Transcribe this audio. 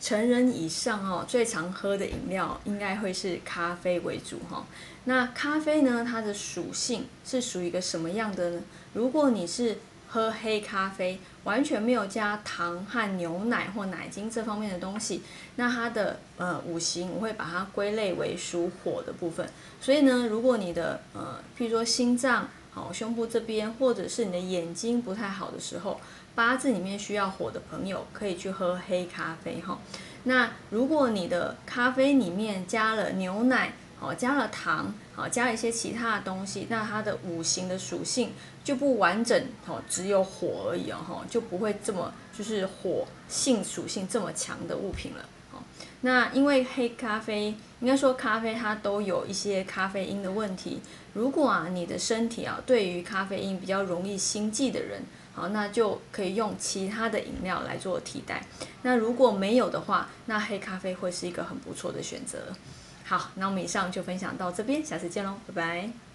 成人以上哦，最常喝的饮料应该会是咖啡为主哈。那咖啡呢，它的属性是属于一个什么样的呢？如果你是喝黑咖啡，完全没有加糖和牛奶或奶精这方面的东西，那它的呃五行我会把它归类为属火的部分。所以呢，如果你的呃，譬如说心脏。好，胸部这边或者是你的眼睛不太好的时候，八字里面需要火的朋友可以去喝黑咖啡哈。那如果你的咖啡里面加了牛奶，好加了糖，好加了一些其他的东西，那它的五行的属性就不完整，哦，只有火而已哦，就不会这么就是火性属性这么强的物品了。那因为黑咖啡，应该说咖啡它都有一些咖啡因的问题。如果啊你的身体啊对于咖啡因比较容易心悸的人，好，那就可以用其他的饮料来做替代。那如果没有的话，那黑咖啡会是一个很不错的选择。好，那我们以上就分享到这边，下次见喽，拜拜。